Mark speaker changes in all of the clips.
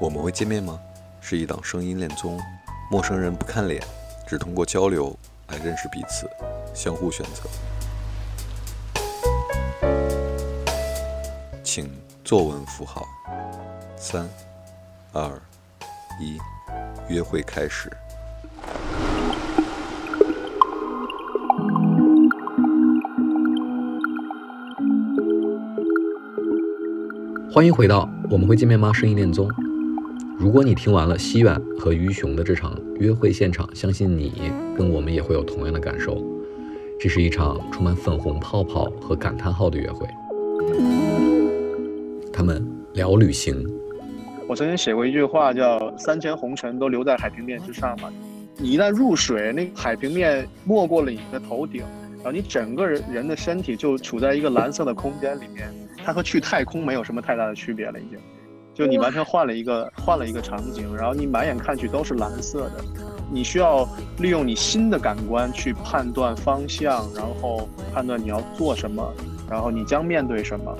Speaker 1: 我们会见面吗？是一档声音恋综，陌生人不看脸，只通过交流来认识彼此，相互选择。请作文符号。三、二、一，约会开始。
Speaker 2: 欢迎回到我们会见面吗？声音恋综。如果你听完了西远和于雄的这场约会现场，相信你跟我们也会有同样的感受。这是一场充满粉红泡泡和感叹号的约会。他们聊旅行。
Speaker 3: 我曾经写过一句话，叫“三千红尘都留在海平面之上”嘛。你一旦入水，那海平面没过了你的头顶，然后你整个人人的身体就处在一个蓝色的空间里面。它和去太空没有什么太大的区别了，已经，就你完全换了一个换了一个场景，然后你满眼看去都是蓝色的，你需要利用你新的感官去判断方向，然后判断你要做什么，然后你将面对什么，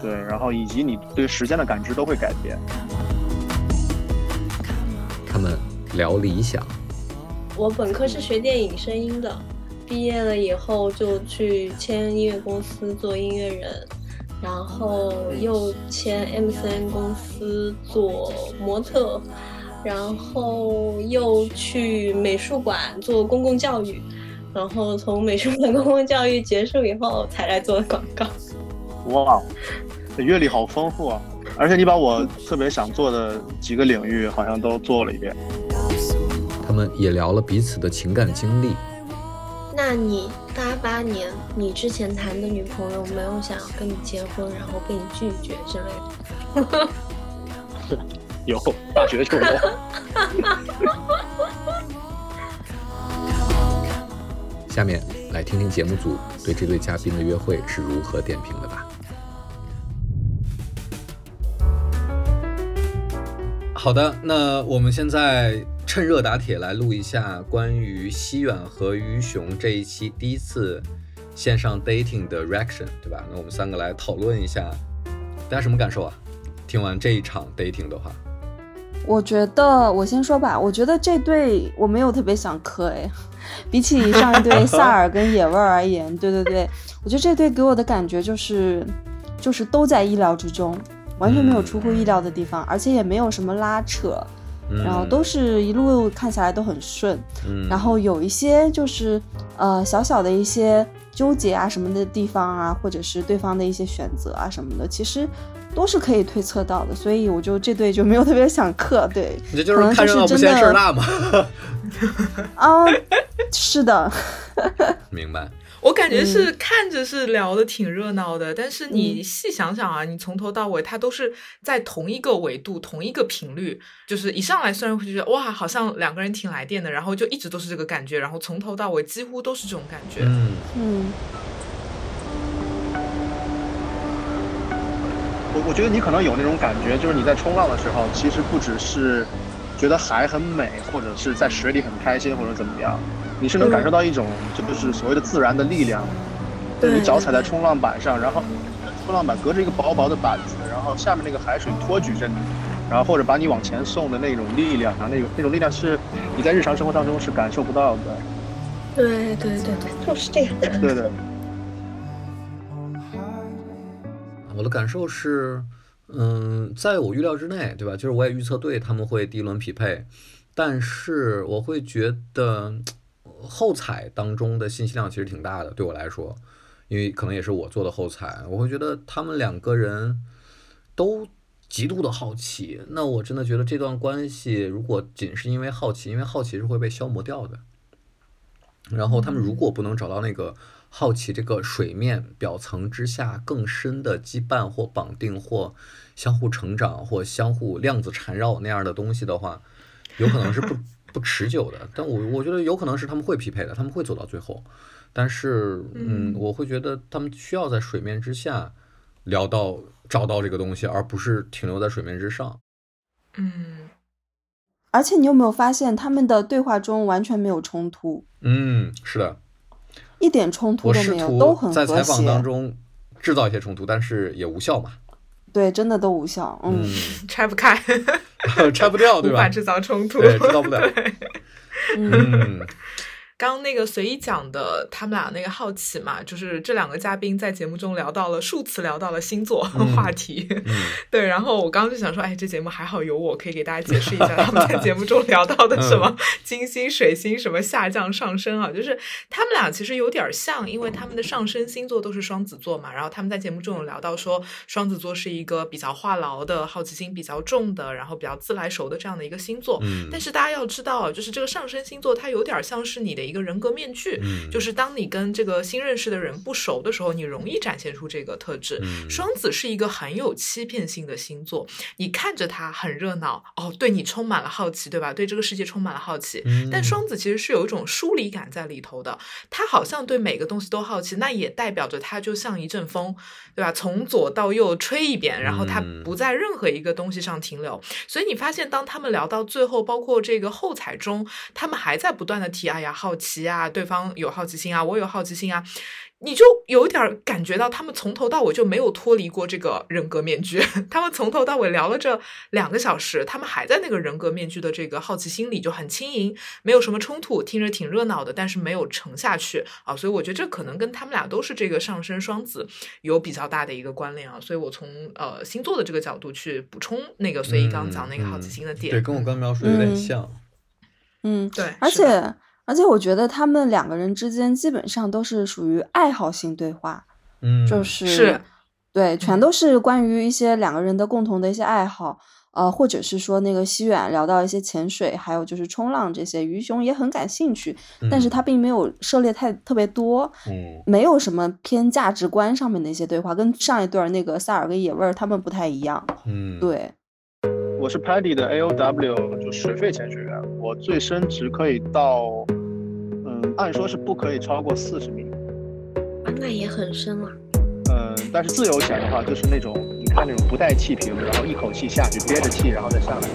Speaker 3: 对，然后以及你对时间的感知都会改变。
Speaker 2: 他们聊理想。
Speaker 4: 我本科是学电影声音的，毕业了以后就去签音乐公司做音乐人。然后又签 MCN 公司做模特，然后又去美术馆做公共教育，然后从美术馆公共教育结束以后才来做广告。
Speaker 3: 哇，阅历好丰富啊！而且你把我特别想做的几个领域好像都做了一遍。
Speaker 2: 他们也聊了彼此的情感经历。
Speaker 4: 那你八八年，你之前谈的女朋友没有想要跟你结婚，然后被你拒绝之类的？
Speaker 3: 有，大学就有。
Speaker 2: 下面来听听节目组对这对嘉宾的约会是如何点评的吧。好的，那我们现在。趁热打铁来录一下关于西远和于雄这一期第一次线上 dating 的 reaction，对吧？那我们三个来讨论一下，大家什么感受啊？听完这一场 dating 的话，
Speaker 5: 我觉得我先说吧，我觉得这对我没有特别想磕哎，比起上一对萨尔跟野味儿而言，对对对，我觉得这对给我的感觉就是就是都在意料之中，完全没有出乎意料的地方，而且也没有什么拉扯。然后都是一路看下来都很顺，然后有一些就是呃小小的一些纠结啊什么的地方啊，或者是对方的一些选择啊什么的，其实都是可以推测到的，所以我就这对就没有特别想克，对，
Speaker 2: 这就是看热闹不嫌事儿大嘛。
Speaker 5: 啊，是的，
Speaker 2: 明白。
Speaker 6: 我感觉是看着是聊的挺热闹的，但是你细想想啊，你从头到尾它都是在同一个维度、同一个频率，就是一上来虽然会觉得哇，好像两个人挺来电的，然后就一直都是这个感觉，然后从头到尾几乎都是这种感觉。
Speaker 2: 嗯
Speaker 5: 嗯。
Speaker 3: 我我觉得你可能有那种感觉，就是你在冲浪的时候，其实不只是觉得海很美，或者是在水里很开心，或者怎么样。你是能感受到一种，就是所谓的自然的力量。你脚踩在冲浪板上，然后冲浪板隔着一个薄薄的板子，然后下面那个海水托举着你，然后或者把你往前送的那种力量啊，那种那种力量是你在日常生活当中是感受不到的。
Speaker 4: 对对对对，就是这样。
Speaker 3: 对对。
Speaker 2: 我的感受是，嗯，在我预料之内，对吧？就是我也预测对他们会第一轮匹配，但是我会觉得。后采当中的信息量其实挺大的，对我来说，因为可能也是我做的后采，我会觉得他们两个人都极度的好奇。那我真的觉得这段关系如果仅是因为好奇，因为好奇是会被消磨掉的。然后他们如果不能找到那个好奇这个水面表层之下更深的羁绊或绑定或相互成长或相互量子缠绕那样的东西的话，有可能是不。不持久的，但我我觉得有可能是他们会匹配的，他们会走到最后，但是嗯，我会觉得他们需要在水面之下聊到找到这个东西，而不是停留在水面之上。
Speaker 6: 嗯，
Speaker 5: 而且你有没有发现他们的对话中完全没有冲突？
Speaker 2: 嗯，是的，
Speaker 5: 一点冲突都没有，都很
Speaker 2: 在采访当中制造一些冲突，但是也无效嘛。
Speaker 5: 对，真的都无效。嗯，
Speaker 6: 拆不开，
Speaker 2: 拆不掉，对吧？
Speaker 6: 无法制造冲突，
Speaker 2: 对，制造不了。
Speaker 5: 嗯。
Speaker 6: 刚那个随意讲的，他们俩那个好奇嘛，就是这两个嘉宾在节目中聊到了数次聊到了星座话题，对，然后我刚刚就想说，哎，这节目还好有我可以给大家解释一下他们在节目中聊到的什么金星、水星什么下降、上升啊，就是他们俩其实有点像，因为他们的上升星座都是双子座嘛，然后他们在节目中有聊到说，双子座是一个比较话痨的、好奇心比较重的，然后比较自来熟的这样的一个星座，但是大家要知道，就是这个上升星座它有点像是你的。一个人格面具，就是当你跟这个新认识的人不熟的时候，你容易展现出这个特质。双子是一个很有欺骗性的星座，你看着他很热闹，哦，对你充满了好奇，对吧？对这个世界充满了好奇，但双子其实是有一种疏离感在里头的。他好像对每个东西都好奇，那也代表着他就像一阵风，对吧？从左到右吹一遍，然后他不在任何一个东西上停留。所以你发现，当他们聊到最后，包括这个后彩中，他们还在不断的提，哎呀，好。奇啊，对方有好奇心啊，我有好奇心啊，你就有点感觉到他们从头到尾就没有脱离过这个人格面具。他们从头到尾聊了这两个小时，他们还在那个人格面具的这个好奇心里，就很轻盈，没有什么冲突，听着挺热闹的，但是没有沉下去啊。所以我觉得这可能跟他们俩都是这个上升双子有比较大的一个关联啊。所以我从呃星座的这个角度去补充那个随意刚讲那个好奇心的点，
Speaker 2: 对，跟我刚描述有点像。
Speaker 5: 嗯，
Speaker 6: 对，
Speaker 5: 而且。而且我觉得他们两个人之间基本上都是属于爱好性对话，
Speaker 2: 嗯，
Speaker 5: 就是。
Speaker 6: 是，
Speaker 5: 对，全都是关于一些两个人的共同的一些爱好，呃，或者是说那个西远聊到一些潜水，还有就是冲浪这些，鱼熊也很感兴趣，但是他并没有涉猎太特别多，
Speaker 2: 嗯，
Speaker 5: 没有什么偏价值观上面的一些对话，跟上一段那个萨尔跟野味儿他们不太一样，
Speaker 2: 嗯，
Speaker 5: 对，
Speaker 3: 我是 Paddy 的 A O W，就水肺潜水员，我最深值可以到。按说是不可以超过四十米，
Speaker 4: 啊，那也很深了。
Speaker 3: 嗯，但是自由潜的话，就是那种你看那种不带气瓶，然后一口气下去，憋着气然后再上来，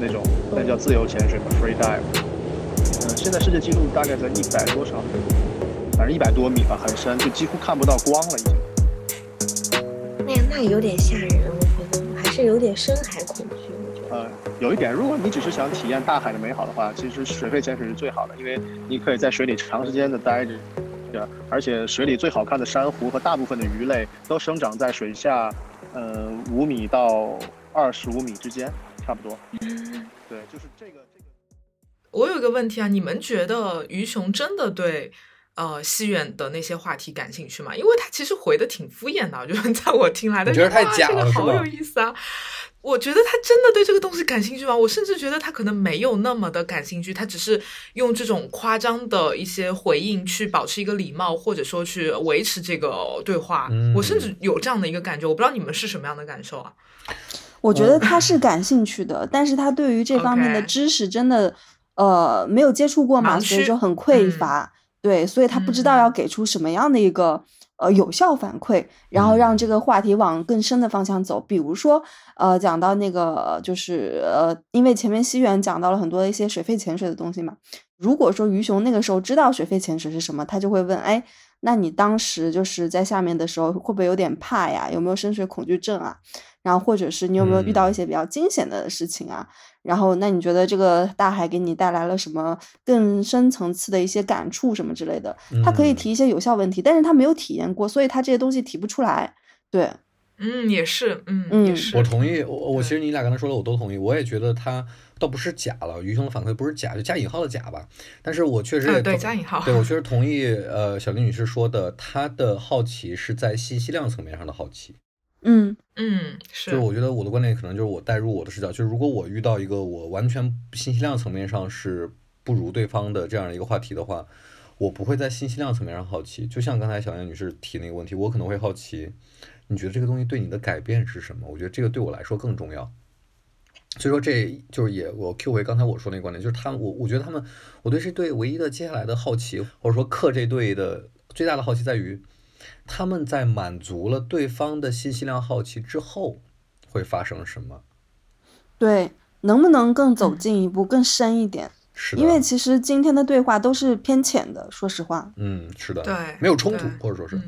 Speaker 3: 那种那叫自由潜水，free dive。嗯，现在世界纪录大概在一百多少，反正一百多米吧，很深，就几乎看不到光了已经。
Speaker 4: 那呀，那有点吓人，我觉得还是有点深海恐惧。
Speaker 3: 呃，有一点，如果你只是想体验大海的美好的话，其实水肺潜水是最好的，因为你可以在水里长时间的待着，而且水里最好看的珊瑚和大部分的鱼类都生长在水下，呃，五米到二十五米之间，差不多。对，就是这个这个。
Speaker 6: 我有一个问题啊，你们觉得鱼熊真的对呃西远的那些话题感兴趣吗？因为他其实回的挺敷衍的，就是在我听来的，
Speaker 2: 觉得太假了，
Speaker 6: 好有意思啊。我觉得他真的对这个东西感兴趣吗？我甚至觉得他可能没有那么的感兴趣，他只是用这种夸张的一些回应去保持一个礼貌，或者说去维持这个对话。我甚至有这样的一个感觉，我不知道你们是什么样的感受啊？
Speaker 5: 我觉得他是感兴趣的，但是他对于这方面的知识真的呃没有接触过嘛，所以就很匮乏。对，所以他不知道要给出什么样的一个。呃，有效反馈，然后让这个话题往更深的方向走。比如说，呃，讲到那个，就是呃，因为前面西元讲到了很多一些水肺潜水的东西嘛。如果说鱼熊那个时候知道水肺潜水是什么，他就会问：哎，那你当时就是在下面的时候，会不会有点怕呀？有没有深水恐惧症啊？然后或者是你有没有遇到一些比较惊险的事情啊？然后那你觉得这个大海给你带来了什么更深层次的一些感触什么之类的？他可以提一些有效问题，但是他没有体验过，所以他这些东西提不出来。对，
Speaker 6: 嗯，也是，嗯，也是。
Speaker 2: 我同意，我我其实你俩刚才说的我都同意，我也觉得他倒不是假了，余兄的反馈不是假，就加引号的假吧。但是我确实也
Speaker 6: 对加引号，
Speaker 2: 对我确实同意。呃，小林女士说的，她的好奇是在信息量层面上的好奇。
Speaker 5: 嗯
Speaker 6: 嗯，是，
Speaker 2: 就是我觉得我的观点可能就是我带入我的视角，就是如果我遇到一个我完全信息量层面上是不如对方的这样的一个话题的话，我不会在信息量层面上好奇。就像刚才小燕女士提那个问题，我可能会好奇，你觉得这个东西对你的改变是什么？我觉得这个对我来说更重要。所以说，这就是也我 Q 回刚才我说那个观点，就是他们我我觉得他们，我对这队唯一的接下来的好奇，或者说克这队的最大的好奇在于。他们在满足了对方的信息量好奇之后，会发生什么？
Speaker 5: 对，能不能更走近一步，更深一点？
Speaker 2: 是，
Speaker 5: 因为其实今天的对话都是偏浅的，说实话。
Speaker 2: 嗯，是的，
Speaker 6: 对，
Speaker 2: 没有冲突，或者说是。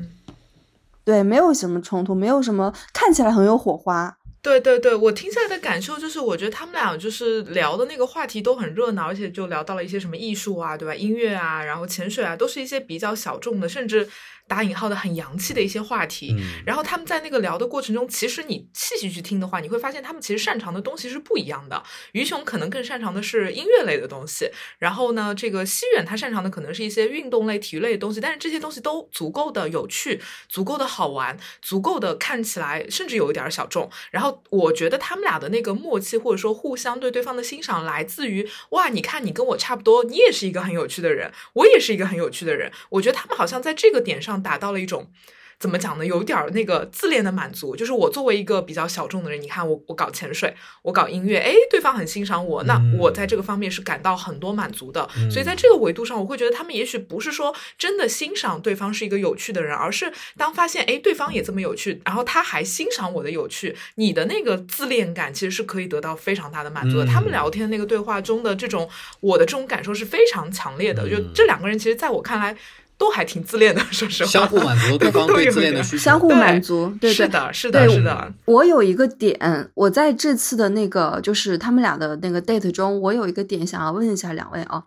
Speaker 5: 对，没有什么冲突，没有什么看起来很有火花。
Speaker 6: 对对对，我听下来的感受就是，我觉得他们俩就是聊的那个话题都很热闹，而且就聊到了一些什么艺术啊，对吧？音乐啊，然后潜水啊，都是一些比较小众的，甚至。打引号的很洋气的一些话题，然后他们在那个聊的过程中，其实你细细去听的话，你会发现他们其实擅长的东西是不一样的。于雄可能更擅长的是音乐类的东西，然后呢，这个西远他擅长的可能是一些运动类、体育类的东西，但是这些东西都足够的有趣，足够的好玩，足够的看起来甚至有一点小众。然后我觉得他们俩的那个默契或者说互相对对方的欣赏，来自于哇，你看你跟我差不多，你也是一个很有趣的人，我也是一个很有趣的人。我觉得他们好像在这个点上。达到了一种。怎么讲呢？有点儿那个自恋的满足，就是我作为一个比较小众的人，你看我我搞潜水，我搞音乐，哎，对方很欣赏我，那我在这个方面是感到很多满足的。所以在这个维度上，我会觉得他们也许不是说真的欣赏对方是一个有趣的人，而是当发现哎对方也这么有趣，然后他还欣赏我的有趣，你的那个自恋感其实是可以得到非常大的满足的。他们聊天那个对话中的这种我的这种感受是非常强烈的，就这两个人其实在我看来。都还挺自恋的，说实话，
Speaker 2: 相互满足对方 对自恋的需求，
Speaker 5: 相互满足，对
Speaker 6: 是的，是的，是的。
Speaker 5: 我有一个点，我在这次的那个就是他们俩的那个 date 中，我有一个点想要问一下两位啊，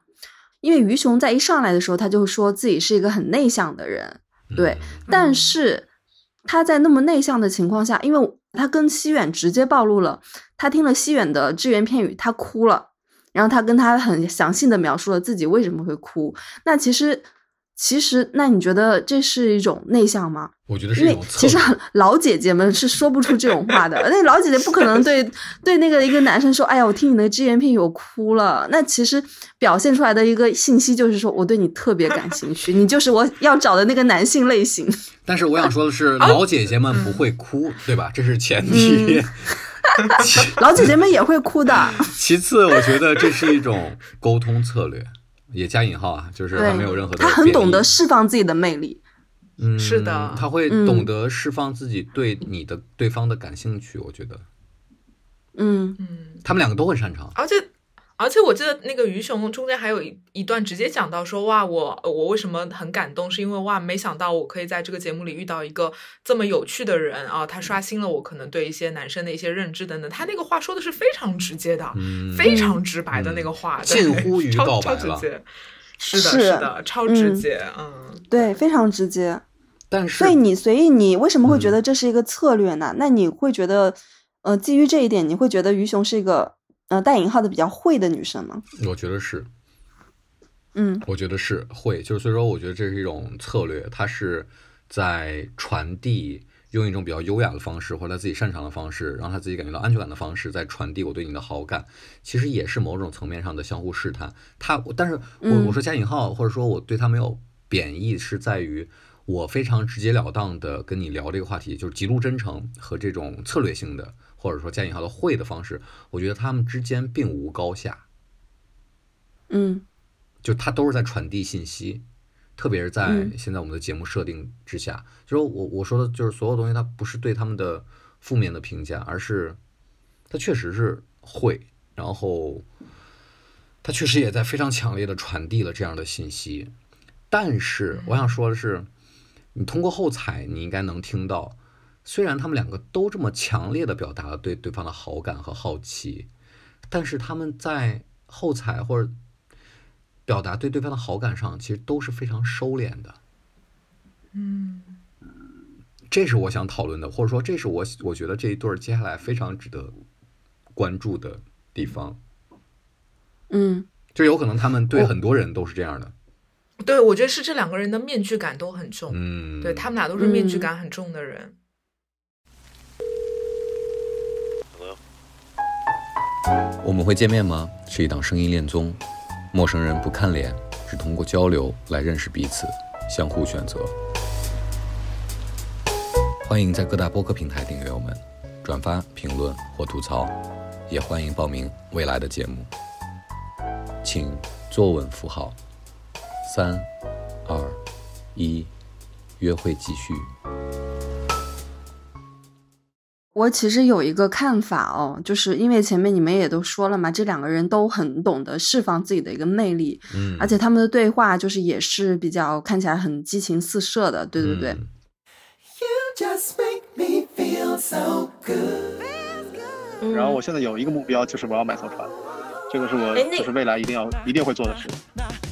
Speaker 5: 因为于雄在一上来的时候，他就说自己是一个很内向的人，对，但是他在那么内向的情况下，因为他跟西远直接暴露了，他听了西远的只言片语，他哭了，然后他跟他很详细的描述了自己为什么会哭，那其实。其实，那你觉得这是一种内向吗？
Speaker 2: 我觉得是一种
Speaker 5: 其实老姐姐们是说不出这种话的，那老姐姐不可能对对那个一个男生说：“哎呀，我听你的只言片语，我哭了。”那其实表现出来的一个信息就是说我对你特别感兴趣，你就是我要找的那个男性类型。
Speaker 2: 但是我想说的是，老姐姐们不会哭，对吧？这是前提。
Speaker 5: 老姐姐们也会哭的。
Speaker 2: 其次，我觉得这是一种沟通策略。也加引号啊，就是他没有任何的。
Speaker 5: 他很懂得释放自己的魅力，
Speaker 2: 嗯，
Speaker 6: 是的，
Speaker 2: 他会懂得释放自己对你的对方的感兴趣，我觉得，
Speaker 5: 嗯
Speaker 6: 嗯，
Speaker 2: 他们两个都很擅长，
Speaker 6: 而且。而且我记得那个鱼熊中间还有一一段直接讲到说哇我我为什么很感动是因为哇没想到我可以在这个节目里遇到一个这么有趣的人啊他刷新了我可能对一些男生的一些认知等等。他那个话说的是非常直接的非常直白的那个话
Speaker 2: 近乎于告白
Speaker 6: 了是的是的超直接嗯。
Speaker 5: 对非常直接。
Speaker 2: 但是
Speaker 5: 所以你所以你为什么会觉得这是一个策略呢？那你会觉得呃基于这一点你会觉得鱼熊是一个。呃，带引号的比较会的女生吗？
Speaker 2: 我觉得是，
Speaker 5: 嗯，
Speaker 2: 我觉得是会，就是所以说，我觉得这是一种策略，它是在传递，用一种比较优雅的方式，或者他自己擅长的方式，让他自己感觉到安全感的方式，在传递我对你的好感。其实也是某种层面上的相互试探。他，但是我我说加引号，或者说我对他没有贬义，是在于我非常直截了当的跟你聊这个话题，就是极度真诚和这种策略性的。或者说加引号的会的方式，我觉得他们之间并无高下，
Speaker 5: 嗯，
Speaker 2: 就他都是在传递信息，特别是在现在我们的节目设定之下，就是我我说的就是所有东西，它不是对他们的负面的评价，而是他确实是会，然后他确实也在非常强烈的传递了这样的信息，但是我想说的是，你通过后采，你应该能听到。虽然他们两个都这么强烈的表达了对对方的好感和好奇，但是他们在后采或者表达对对方的好感上，其实都是非常收敛的。
Speaker 6: 嗯，
Speaker 2: 这是我想讨论的，或者说这是我我觉得这一对儿接下来非常值得关注的地方。
Speaker 5: 嗯，
Speaker 2: 就有可能他们对很多人都是这样的。
Speaker 6: 对，我觉得是这两个人的面具感都很重。
Speaker 2: 嗯，
Speaker 6: 对他们俩都是面具感很重的人。
Speaker 1: 我们会见面吗？是一档声音恋综，陌生人不看脸，只通过交流来认识彼此，相互选择。欢迎在各大播客平台订阅我们，转发、评论或吐槽，也欢迎报名未来的节目。请坐稳扶好，三、二、一，约会继续。
Speaker 5: 我其实有一个看法哦，就是因为前面你们也都说了嘛，这两个人都很懂得释放自己的一个魅力，
Speaker 2: 嗯，
Speaker 5: 而且他们的对话就是也是比较看起来很激情四射的，对对对。
Speaker 7: just make me feel so good.
Speaker 4: 嗯
Speaker 3: 然后我现在有一个目标，就是我要买艘船，这个是我就是未来一定要一定会做的事。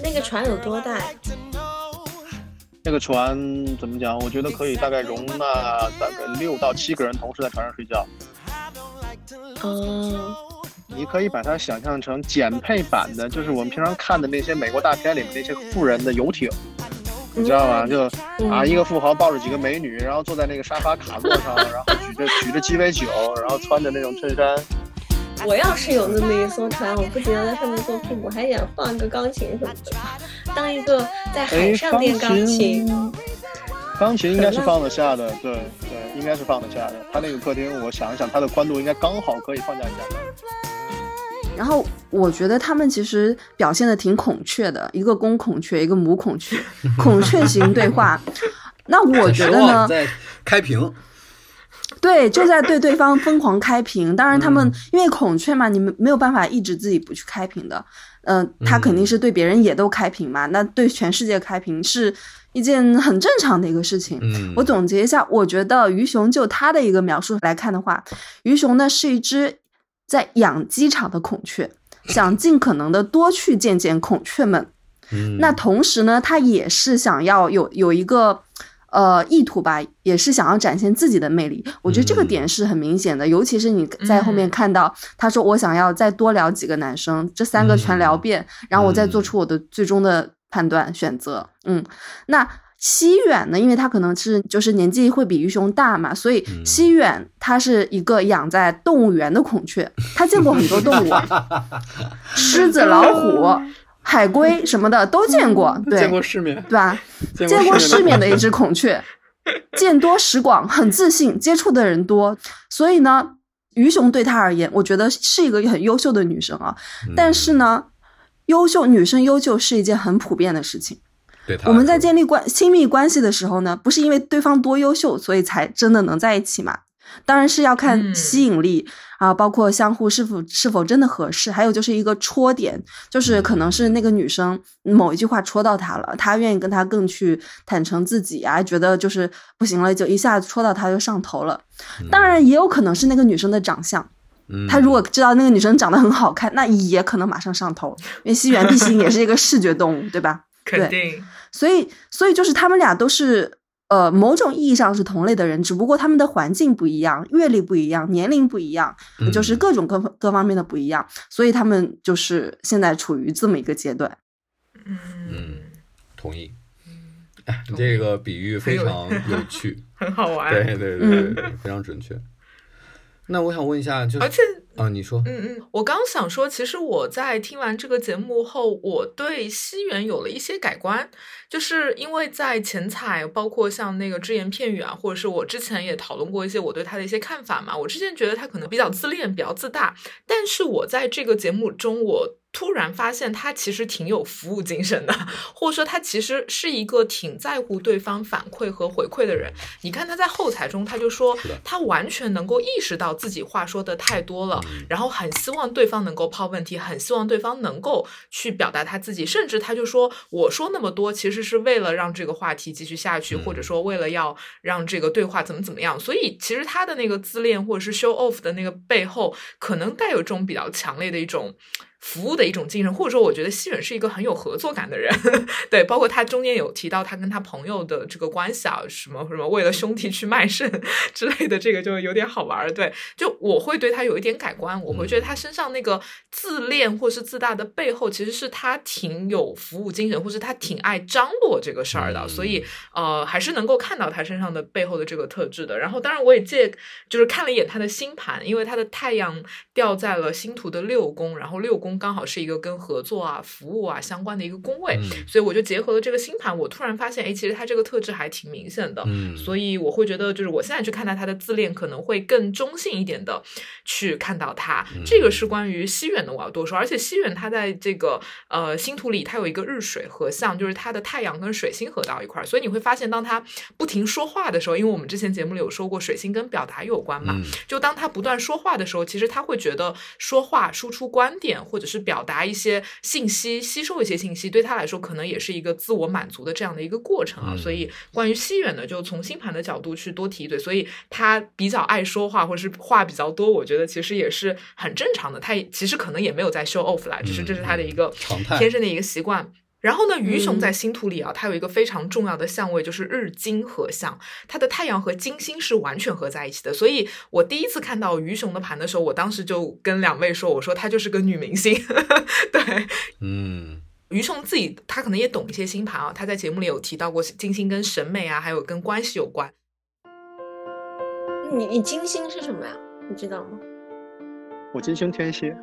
Speaker 4: 那个船有多大？
Speaker 3: 那个船怎么讲？我觉得可以大概容纳大概六到七个人同时在船上睡觉。
Speaker 4: 嗯，
Speaker 3: 你可以把它想象成减配版的，就是我们平常看的那些美国大片里面那些富人的游艇，你知道吗？就啊，一个富豪抱着几个美女，然后坐在那个沙发卡座上，然后举着举着鸡尾酒，然后穿着那种衬衫。
Speaker 4: 我要是有那么一艘船，我不仅要在上面做父母，还想放一个钢琴什么的，当一个在海
Speaker 3: 哎，
Speaker 4: 上练钢琴。
Speaker 3: 钢琴应该是放得下的，对对，应该是放得下的。他那个客厅，我想一想，它的宽度应该刚好可以放下一架。
Speaker 5: 然后我觉得他们其实表现的挺孔雀的，一个公孔雀，一个母孔雀，孔雀型对话。那我觉得呢，
Speaker 2: 在开屏，
Speaker 5: 对，就在对对方疯狂开屏。当然，他们、因为孔雀嘛，你们没有办法抑制自己不去开屏的。嗯、他肯定是对别人也都开屏嘛，那对全世界开屏是一件很正常的一个事情。
Speaker 2: 嗯，
Speaker 5: 我总结一下，我觉得鱼熊就他的一个描述来看的话，鱼熊呢是一只在养鸡场的孔雀，想尽可能的多去见见孔雀们。
Speaker 2: 嗯
Speaker 5: 那同时呢，他也是想要有有一个呃意图吧，也是想要展现自己的魅力。我觉得这个
Speaker 2: 嗯
Speaker 5: 点是很明显的，尤其是你在后面
Speaker 6: 嗯
Speaker 5: 看到他说我想要再多聊几个男生，这三个全聊遍，然后我再做出我的最终的判断选择。嗯，那。西远呢，因为他可能是就是年纪会比鱼熊大嘛，所以
Speaker 2: 嗯
Speaker 5: 西远他是一个养在动物园的孔雀，他见过很多动物，狮子、老虎、海龟什么的都见过，对，
Speaker 2: 见过世面，
Speaker 5: 对吧？
Speaker 2: 见
Speaker 5: 见过世面的一
Speaker 2: 只，
Speaker 5: 孔雀，见多识广，很自信，接触的人多，所以呢，鱼熊对他而言，我觉得是一个很优秀的女生啊。
Speaker 2: 嗯
Speaker 5: 但是呢，优秀女生优秀是一件很普遍的事情。
Speaker 2: 对
Speaker 5: 我们在建立关亲密关系的时候呢，不是因为对方多优秀，所以才真的能在一起嘛？当然是要看
Speaker 6: 嗯
Speaker 5: 吸引力、啊，包括相互是否是否真的合适，还有就是一个戳点，就是可能是那个女生某一句话戳到他了，他愿意跟他更去坦诚自己啊，觉得就是不行了，就一下子戳到他就上头了。当然也有可能是那个女生的长相，
Speaker 2: 嗯
Speaker 5: 他如果知道那个女生长得很好看，那也可能马上上头，因为西园毕竟也是一个视觉动物，对吧？
Speaker 6: 肯定，
Speaker 5: 所以，所以就是他们俩都是呃某种意义上是同类的人，只不过他们的环境不一样，阅历不一样，年龄不一样，
Speaker 2: 嗯
Speaker 5: 就是各种各各方面的不一样，所以他们就是现在处于这么一个阶段。
Speaker 6: 嗯，
Speaker 2: 嗯，同意。哎，你这个比喻非常有趣，
Speaker 6: 很好玩。
Speaker 2: 对对对，非常准确。那我想问一下，就是
Speaker 6: 而且
Speaker 2: 啊，你说，
Speaker 6: 嗯嗯，我刚想说，其实我在听完这个节目后，我对西元有了一些改观，就是因为在前采，包括像那个只言片语啊，或者是我之前也讨论过一些我对他的一些看法嘛。我之前觉得他可能比较自恋，比较自大，但是我在这个节目中，我突然发现他其实挺有服务精神的，或者说他其实是一个挺在乎对方反馈和回馈的人。你看他在后台中，他就说他完全能够意识到自己话说的太多了，
Speaker 2: 嗯
Speaker 6: 然后很希望对方能够抛问题，很希望对方能够去表达他自己，甚至他就说我说那么多其实是为了让这个话题继续下去，
Speaker 2: 嗯
Speaker 6: 或者说为了要让这个对话怎么怎么样。所以其实他的那个自恋或者是 show off 的那个背后，可能带有这种比较强烈的一种。服务的一种精神，或者说，我觉得西远是一个很有合作感的人，对，包括他中间有提到他跟他朋友的这个关系啊，什么什么为了兄弟去卖肾 之类的，这个就有点好玩儿。对，就我会对他有一点改观，我会觉得他身上那个自恋或是自大的背后，其实是他挺有服务精神，或是他挺爱张罗这个事儿的，
Speaker 2: 嗯
Speaker 6: 所以呃，还是能够看到他身上的背后的这个特质的。然后，当然我也借就是看了一眼他的星盘，因为他的太阳掉在了星图的六宫，然后六宫刚好是一个跟合作啊、服务啊相关的一个宫位，
Speaker 2: 嗯
Speaker 6: 所以我就结合了这个星盘，我突然发现，哎，其实他这个特质还挺明显的。
Speaker 2: 嗯，
Speaker 6: 所以我会觉得，就是我现在去看待他的自恋，可能会更中性一点的去看到他。
Speaker 2: 嗯
Speaker 6: 这个是关于西远的，我要多说。而且西远他在这个呃星图里，他有一个日水合相，就是他的太阳跟水星合到一块儿，所以你会发现，当他不停说话的时候，因为我们之前节目里有说过，水星跟表达有关嘛，
Speaker 2: 嗯
Speaker 6: 就当他不断说话的时候，其实他会觉得说话、输出观点或者者是表达一些信息、吸收一些信息，对他来说可能也是一个自我满足的这样的一个过程啊。
Speaker 2: 嗯
Speaker 6: 所以关于西远呢，就从星盘的角度去多提一嘴，所以他比较爱说话，或者是话比较多，我觉得其实也是很正常的。他也其实可能也没有在 show off 啦，只是这是他的一个
Speaker 2: 常态
Speaker 6: 天生的一个习惯。然后呢，鱼熊
Speaker 5: 嗯
Speaker 6: 在星图里啊，它有一个非常重要的相位，就是日金合相，它的太阳和金星是完全合在一起的。所以我第一次看到鱼熊的盘的时候，我当时就跟两位说，我说她就是个女明星。对，
Speaker 2: 嗯
Speaker 6: 于熊自己他可能也懂一些星盘啊，他在节目里有提到过金星跟审美啊，还有跟关系有关。
Speaker 4: 你你金星是什么呀？你知道吗？
Speaker 3: 我金星天蝎，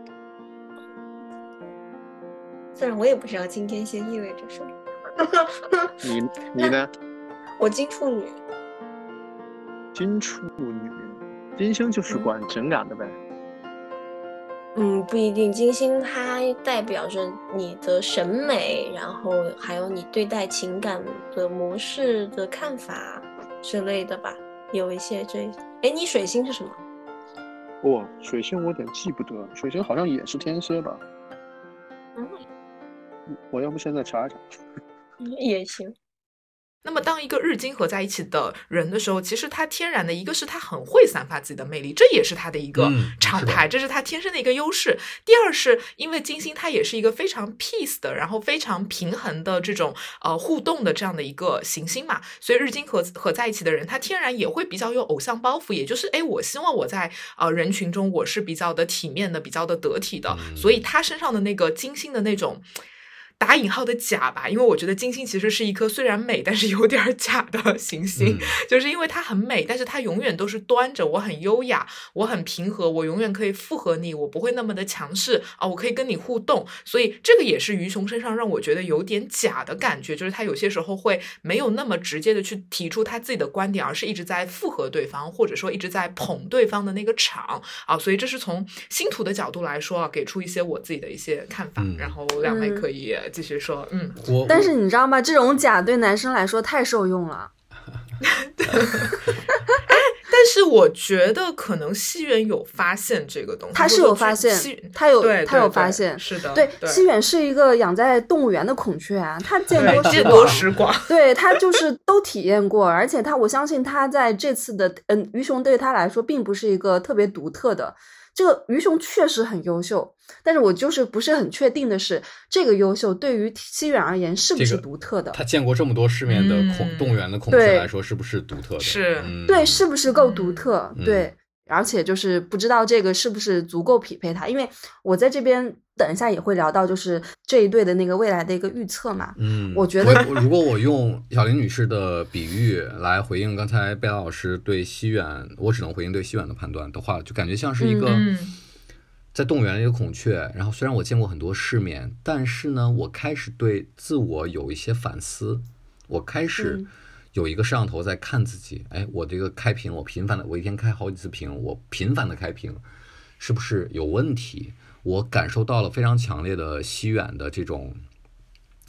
Speaker 4: 虽然我也不知道金天蝎意味着什么。
Speaker 3: 你你呢？
Speaker 4: 我金处女，
Speaker 3: 金处女，金星就是管情感的呗。
Speaker 4: 嗯，不一定。金星它代表着你的审美，然后还有你对待情感的模式的看法之类的吧，有一些这。哎，你水星是什么？
Speaker 3: 哇、水星我有点记不得，水星好像也是天蝎吧？
Speaker 4: 嗯，
Speaker 3: 我要不现在查一查。
Speaker 4: 也行。
Speaker 6: 那么，当一个日金合在一起的人的时候，其实他天然的一个是他很会散发自己的魅力，这也是他的一个
Speaker 2: 嗯是的
Speaker 6: 常态，这是他天生的一个优势。第二是因为金星它也是一个非常 peace 的，然后非常平衡的这种呃互动的这样的一个行星嘛，所以日金合合在一起的人，他天然也会比较有偶像包袱，也就是哎，我希望我在呃人群中我是比较的体面的，比较的得体的，
Speaker 2: 嗯
Speaker 6: 所以他身上的那个金星的那种。打引号的假吧，因为我觉得金星其实是一颗虽然美，但是有点儿假的行星，
Speaker 2: 嗯。
Speaker 6: 就是因为它很美，但是它永远都是端着，我很优雅，我很平和，我永远可以附和你，我不会那么的强势啊，我可以跟你互动，所以这个也是鱼熊身上让我觉得有点假的感觉，就是他有些时候会没有那么直接的去提出他自己的观点，而是一直在附和对方，或者说一直在捧对方的那个场。啊，所以这是从星图的角度来说啊，给出一些我自己的一些看法，
Speaker 2: 嗯
Speaker 6: 然后两位
Speaker 5: 嗯
Speaker 6: 可以继续说，嗯。
Speaker 2: 我
Speaker 5: 但是你知道吗？这种假对男生来说太受用了。
Speaker 6: 但是我觉得可能西园有发现这个东西，
Speaker 5: 他是有发现
Speaker 6: 西
Speaker 5: 他有
Speaker 6: 对
Speaker 5: 他有发现
Speaker 6: 是的，
Speaker 5: 对，
Speaker 6: 对
Speaker 5: 西远是一个养在动物园的孔雀啊，他见多
Speaker 6: 见多。识广，
Speaker 5: 对他就是都体验过，而且他我相信他在这次的嗯，鱼熊对他来说并不是一个特别独特的。这个鱼熊确实很优秀，但是我就是不是很确定的是，这个优秀对于西远而言是不是独特的？
Speaker 2: 他见过这么多世面的孔
Speaker 6: 嗯
Speaker 2: 动物园的孔雀来说，是不是独特的？
Speaker 6: 是
Speaker 2: 嗯
Speaker 5: 对，是不是够独特？
Speaker 2: 嗯
Speaker 5: 对，而且就是不知道这个是不是足够匹配他，因为我在这边等一下也会聊到，就是这一对的那个未来的一个预测嘛。
Speaker 2: 嗯，
Speaker 5: 我觉得
Speaker 2: 我如果我用小林女士的比喻来回应刚才贝拉老师对西远，我只能回应对西远的判断的话，就感觉像是一个
Speaker 6: 嗯
Speaker 2: 在动物园的一个孔雀。然后虽然我见过很多世面，但是呢，我开始对自我有一些反思，我开始
Speaker 5: 嗯
Speaker 2: 有一个摄像头在看自己。哎，我这个开屏，我频繁的，我一天开好几次屏，我频繁的开屏，是不是有问题？我感受到了非常强烈的西远的这种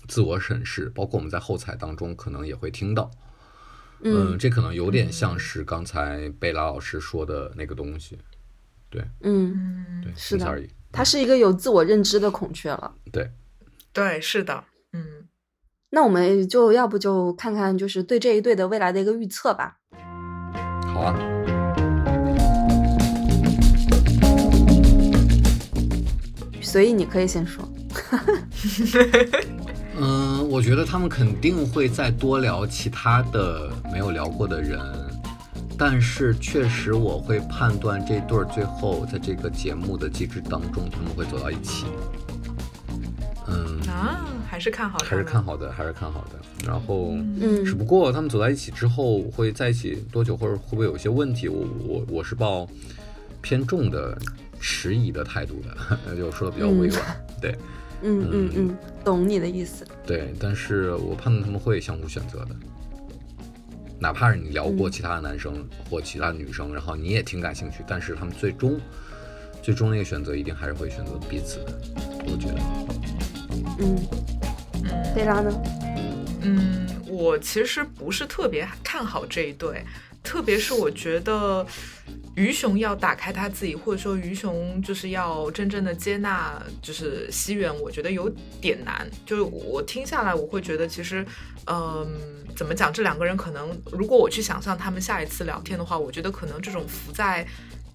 Speaker 2: 自我审视，包括我们在后采当中可能也会听到。
Speaker 5: 嗯
Speaker 2: 这可能有点像是刚才贝拉老师说的那个东西。对
Speaker 5: 嗯，
Speaker 6: 嗯，
Speaker 2: 对，
Speaker 5: 是的
Speaker 2: 仅此而已。
Speaker 5: 它是一个有自我认知的孔雀了。
Speaker 2: 对，
Speaker 6: 对，是的，嗯，
Speaker 5: 那我们就要不就看看，就是对这一对的未来的一个预测吧。
Speaker 2: 好啊。
Speaker 5: 所以你可以先说。
Speaker 2: 嗯，我觉得他们肯定会再多聊其他的没有聊过的人，但是确实我会判断这对儿最后在这个节目的机制当中他们会走到一起。嗯，
Speaker 6: 啊，还是看好的
Speaker 2: 还是看好的，还是看好的。然后，
Speaker 5: 嗯
Speaker 2: 只不过他们走在一起之后会在一起多久，或者会不会有一些问题，我我我是抱偏重的迟疑的态度的，那 就说的比较委婉。对
Speaker 5: 嗯嗯嗯，懂你的意思。
Speaker 2: 对，但是我判断他们会相互选择的。哪怕是你聊过
Speaker 5: 嗯
Speaker 2: 其他的男生或其他女生，然后你也挺感兴趣，但是他们最终最终那个选择一定还是会选择彼此的，我觉得。
Speaker 5: 嗯，贝拉呢？
Speaker 6: 嗯，我其实不是特别看好这一对。特别是我觉得鱼熊要打开他自己，或者说鱼熊就是要真正的接纳，就是西元，我觉得有点难。就是我听下来，我会觉得其实，嗯、怎么讲？这两个人可能，如果我去想象他们下一次聊天的话，我觉得可能这种浮在。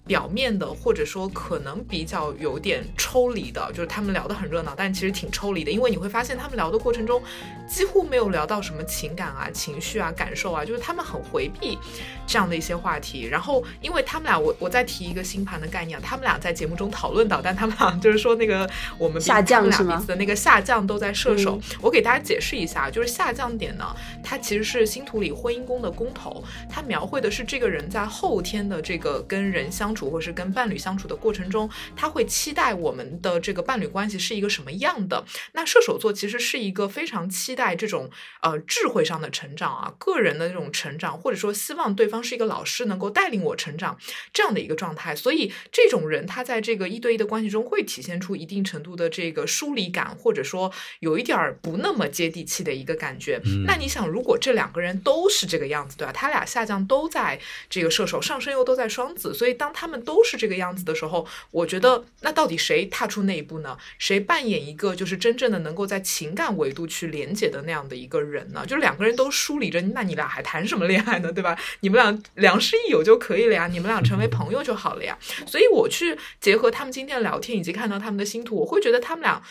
Speaker 6: 表面的，或者说可能比较有点抽离的，就是他们聊得很热闹，但其实挺抽离的，因为你会发现他们聊的过程中几乎没有聊到什么情感啊、情绪啊、感受啊，就是他们很回避这样的一些话题。然后，因为他们俩，我我再提一个星盘的概念啊，他们俩在节目中讨论到，但他们俩就是说那个我们
Speaker 5: 下降
Speaker 6: 他们俩
Speaker 5: 是吗
Speaker 6: 彼此的那个下降都在射手。
Speaker 5: 嗯
Speaker 6: 我给大家解释一下，就是下降点呢，它其实是星图里婚姻宫的宫头，它描绘的是这个人在后天的这个跟人相处，或是跟伴侣相处的过程中，他会期待我们的这个伴侣关系是一个什么样的。那射手座其实是一个非常期待这种呃智慧上的成长啊，个人的这种成长，或者说希望对方是一个老师，能够带领我成长这样的一个状态。所以这种人他在这个一对一的关系中会体现出一定程度的这个疏离感，或者说有一点儿不那么接地气的一个感觉。那你想，如果这两个人都是这个样子，对吧？他俩下降都在这个射手，上升又都在双子，所以当他他们都是这个样子的时候，我觉得那到底谁踏出那一步呢？谁扮演一个就是真正的能够在情感维度去连接的那样的一个人呢？就是两个人都疏离着，那你俩还谈什么恋爱呢？对吧？你们俩良师益友就可以了呀，你们俩成为朋友就好了呀。所以我去结合他们今天的聊天，以及看到他们的星图，我会觉得他们俩。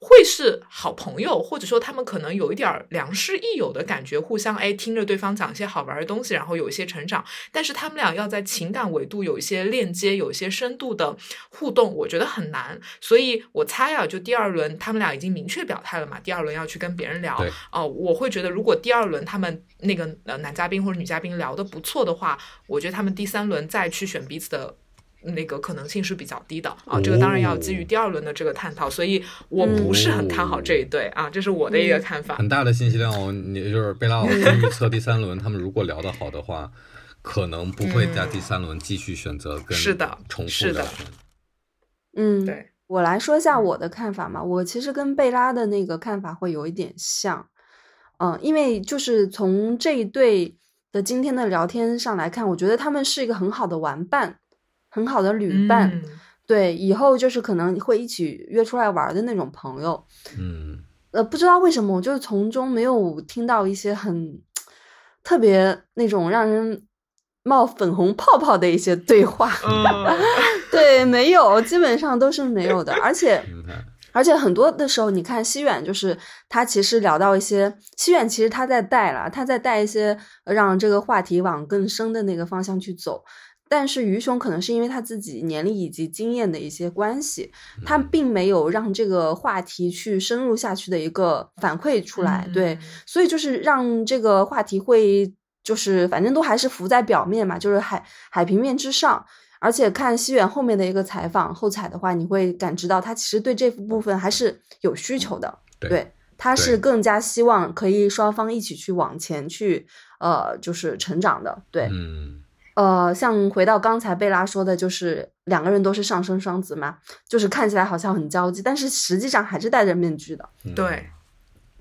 Speaker 6: 会是好朋友，或者说他们可能有一点儿良师益友的感觉，互相哎听着对方讲一些好玩的东西，然后有一些成长。但是他们俩要在情感维度有一些链接，有一些深度的互动，我觉得很难。所以我猜啊，就第二轮他们俩已经明确表态了嘛，第二轮要去跟别人聊。
Speaker 2: 对
Speaker 6: 哦、我会觉得如果第二轮他们那个呃男嘉宾或者女嘉宾聊得不错的话，我觉得他们第三轮再去选彼此的。那个可能性是比较低的啊，这个当然要基于第二轮的这个探讨，所以我不是很看好这一对啊，这是我的一个看法。
Speaker 2: 很大的信息量哦。你就是贝拉老师预测第三轮，他们如果聊得好的话，可能不会在第三轮继续选择跟
Speaker 6: 是的
Speaker 2: 重复
Speaker 6: 的
Speaker 2: 聊天。
Speaker 5: 嗯，
Speaker 6: 对，
Speaker 5: 我来说一下我的看法嘛。我其实跟贝拉的那个看法会有一点像，嗯，因为就是从这一对的今天的聊天上来看，我觉得他们是一个很好的玩伴，很好的旅伴。
Speaker 6: 嗯
Speaker 5: 对，以后就是可能会一起约出来玩的那种朋友。
Speaker 2: 嗯，
Speaker 5: 呃，不知道为什么，我就是从中没有听到一些很特别那种让人冒粉红泡泡的一些对话。
Speaker 6: 嗯，
Speaker 5: 对，没有，基本上都是没有的，而且。而且很多的时候，你看西远，就是他其实聊到一些西远，其实他在带了，他在带一些呃让这个话题往更深的那个方向去走。但是于雄可能是因为他自己年龄以及经验的一些关系，他并没有让这个话题去深入下去的一个反馈出来，对，所以就是让这个话题会就是反正都还是浮在表面嘛，就是海海平面之上。而且看西远后面的一个采访后采的话，你会感知到他其实对这部分还是有需求的，
Speaker 2: 对
Speaker 5: 他是更加希望可以双方一起去往前去，呃，就是成长的，对，
Speaker 2: 嗯，
Speaker 5: 呃，像回到刚才贝拉说的，就是两个人都是上升双子嘛，就是看起来好像很交际，但是实际上还是戴着面具的。
Speaker 2: 嗯
Speaker 6: 对。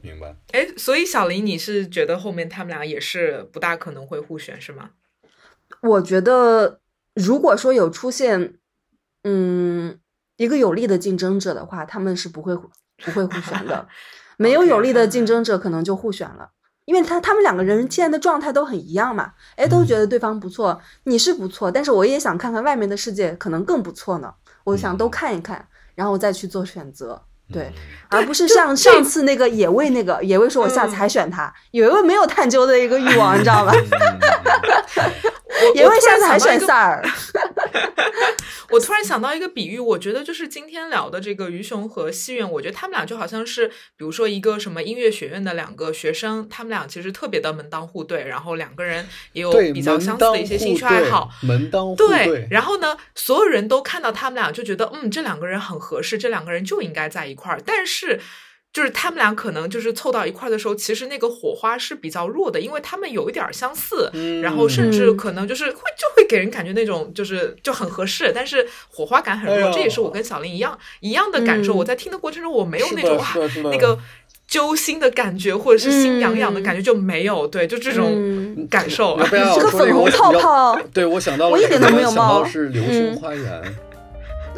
Speaker 2: 明白。
Speaker 6: 哎，所以小林，你是觉得后面他们俩也是不大可能会互选是吗？
Speaker 5: 我觉得，如果说有出现，嗯，一个有力的竞争者的话，他们是不会不会互选的。没有有力的
Speaker 6: 嗯
Speaker 5: 竞争者，可能就互选了。因为他他们两个人现在的状态都很一样嘛，哎，都觉得对方不错，你是不错，但是我也想看看外面的世界可能更不错呢，我想都看一看，然后再去做选择，对，
Speaker 2: 嗯
Speaker 5: 而不是像上次那个野味那个野味说我下次还选他，野味没有探究的一个欲望，你知道吧？
Speaker 6: 我
Speaker 5: 野味下次还选萨尔，
Speaker 6: 我突然想到一个比喻，我觉得就是今天聊的这个于雄和西苑，我觉得他们俩就好像是，比如说一个什么音乐学院的两个学生，他们俩其实特别的门当户对，然后两个人也有，比较相似的一些兴趣爱好。
Speaker 2: 门当户
Speaker 6: 对，
Speaker 2: 对，
Speaker 6: 然后呢，所有人都看到他们俩就觉得，嗯，这两个人很合适，这两个人就应该在一块儿。但是，就是他们俩可能就是凑到一块儿的时候，其实那个火花是比较弱的，因为他们有一点儿相似，然后甚至
Speaker 5: 嗯
Speaker 6: 可能就是会就会给人感觉那种就是就很合适，但是火花感很弱。
Speaker 2: 哎
Speaker 6: 这也是我跟小林一样一样的感受。
Speaker 5: 嗯
Speaker 6: 我在听的过程中，我没有那种那个。揪心的感觉，或者是心痒痒的感觉就没有。对，就这种
Speaker 5: 嗯
Speaker 6: 感受。
Speaker 2: 要不要
Speaker 5: 这个粉红泡泡
Speaker 2: 对我想到了
Speaker 5: 我一点都没有
Speaker 2: 想到
Speaker 5: 冒
Speaker 2: 是流星
Speaker 5: 嗯
Speaker 2: 花园，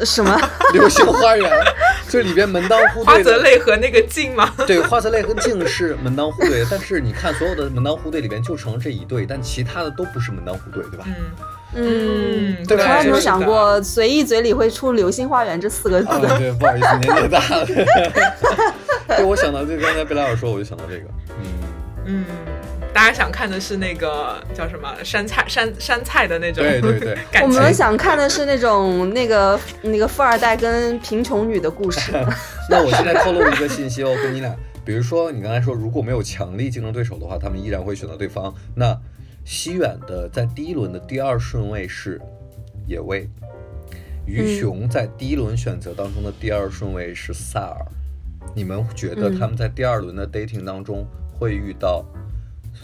Speaker 5: 什么？
Speaker 2: 流星花园，这里边门当户对
Speaker 6: 花泽。类和那个镜吗，
Speaker 2: 对，花泽类和静是门当户对，但是你看所有的门当户对里边就成了这一对，但其他的都不是门当户对，对吧？
Speaker 6: 嗯
Speaker 5: 嗯，
Speaker 6: 嗯，
Speaker 2: 对吧
Speaker 5: 从来没有
Speaker 2: 是
Speaker 5: 想过随意嘴里会出“流星花园”这四个字。
Speaker 2: 啊，对，不好意思，年纪大了。对，我想到就刚才贝拉尔说，我就想到这个，嗯，
Speaker 6: 嗯，大家想看的是那个叫什么山菜山山菜的那种，
Speaker 2: 对对对
Speaker 6: 感
Speaker 5: 我。们想看的是那种那个那个富二代跟贫穷女的故事。
Speaker 2: 那我现在透露一个信息哦，跟你俩，比如说你刚才说，如果没有强力竞争对手的话，他们依然会选择对方。那西远的在第一轮的第二顺位是野味，于雄在第一轮选择当中的第二顺位是萨尔。你们觉得他们在第二轮的 dating 当中会遇到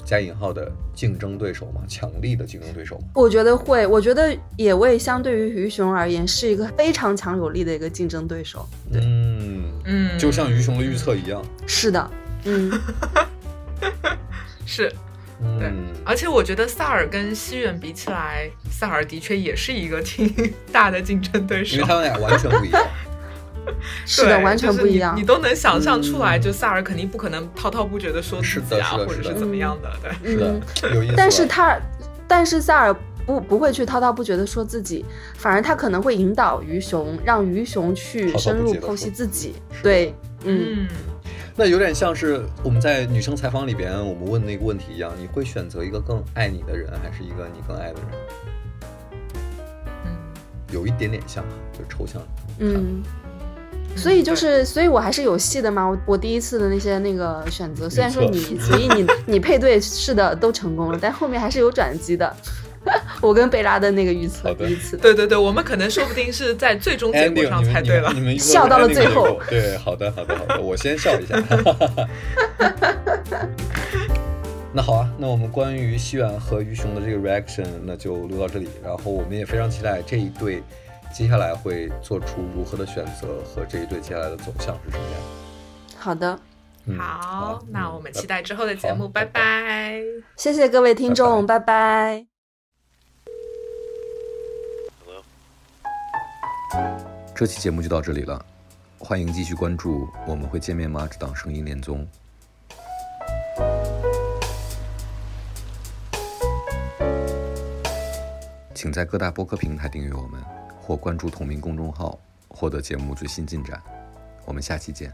Speaker 2: 加引号的竞争对手吗？强力的竞争对手吗？
Speaker 5: 我觉得会，我觉得野味相对于鱼熊而言是一个非常强有力的一个竞争对手。对，
Speaker 2: 嗯，
Speaker 6: 嗯，
Speaker 2: 就像鱼熊的预测一样。
Speaker 5: 是的，嗯，
Speaker 6: 是，对
Speaker 2: 嗯，
Speaker 6: 而且我觉得萨尔跟西远比起来，萨尔的确也是一个挺 大的竞争对手
Speaker 2: 因为。他们俩完全不一样。
Speaker 5: 是的，完全不一样
Speaker 6: 你。你。都能想象出来，
Speaker 2: 嗯
Speaker 6: 就萨尔肯定不可能滔滔不绝的说
Speaker 2: 是
Speaker 6: 自己啊，
Speaker 2: 的是的是的
Speaker 6: 或者是怎么样的，对。
Speaker 2: 是的，有意思
Speaker 5: 但是他，但是萨尔不不会去滔滔不绝的说自己，反而他可能会引导鱼熊，让鱼熊去深入剖析自己。对，嗯，
Speaker 6: 嗯，
Speaker 2: 那有点像是我们在女生采访里边我们问那个问题一样，你会选择一个更爱你的人，还是一个你更爱的人？
Speaker 6: 嗯
Speaker 2: 有一点点像，就抽象。
Speaker 5: 嗯，所以就是，所以我还是有戏的嘛。我我第一次的那些那个选择，虽然说你 随意你你配对是的都成功了，但后面还是有转机的。我跟贝拉的那个预测，第一次，
Speaker 6: 对对对，我们可能说不定是在最终结果上猜对了
Speaker 2: 你。们
Speaker 5: 笑到了最后
Speaker 2: 对，好的好的好的，我先笑一下。那好啊，那我们关于西远和于雄的这个 reaction，那就录到这里。然后我们也非常期待这一对接下来会做出如何的选择，和这一对接下来的走向是什么样。
Speaker 5: 好的，
Speaker 2: 嗯，
Speaker 6: 好，那
Speaker 2: 嗯
Speaker 6: 我们期待之后的节目，
Speaker 2: 好
Speaker 6: 拜拜。
Speaker 5: 谢谢各位听众，拜拜。
Speaker 1: 这期节目就到这里了，欢迎继续关注《我们会见面吗》这档声音恋综。请在各大播客平台订阅我们，或关注同名公众号，获得节目最新进展。我们下期见。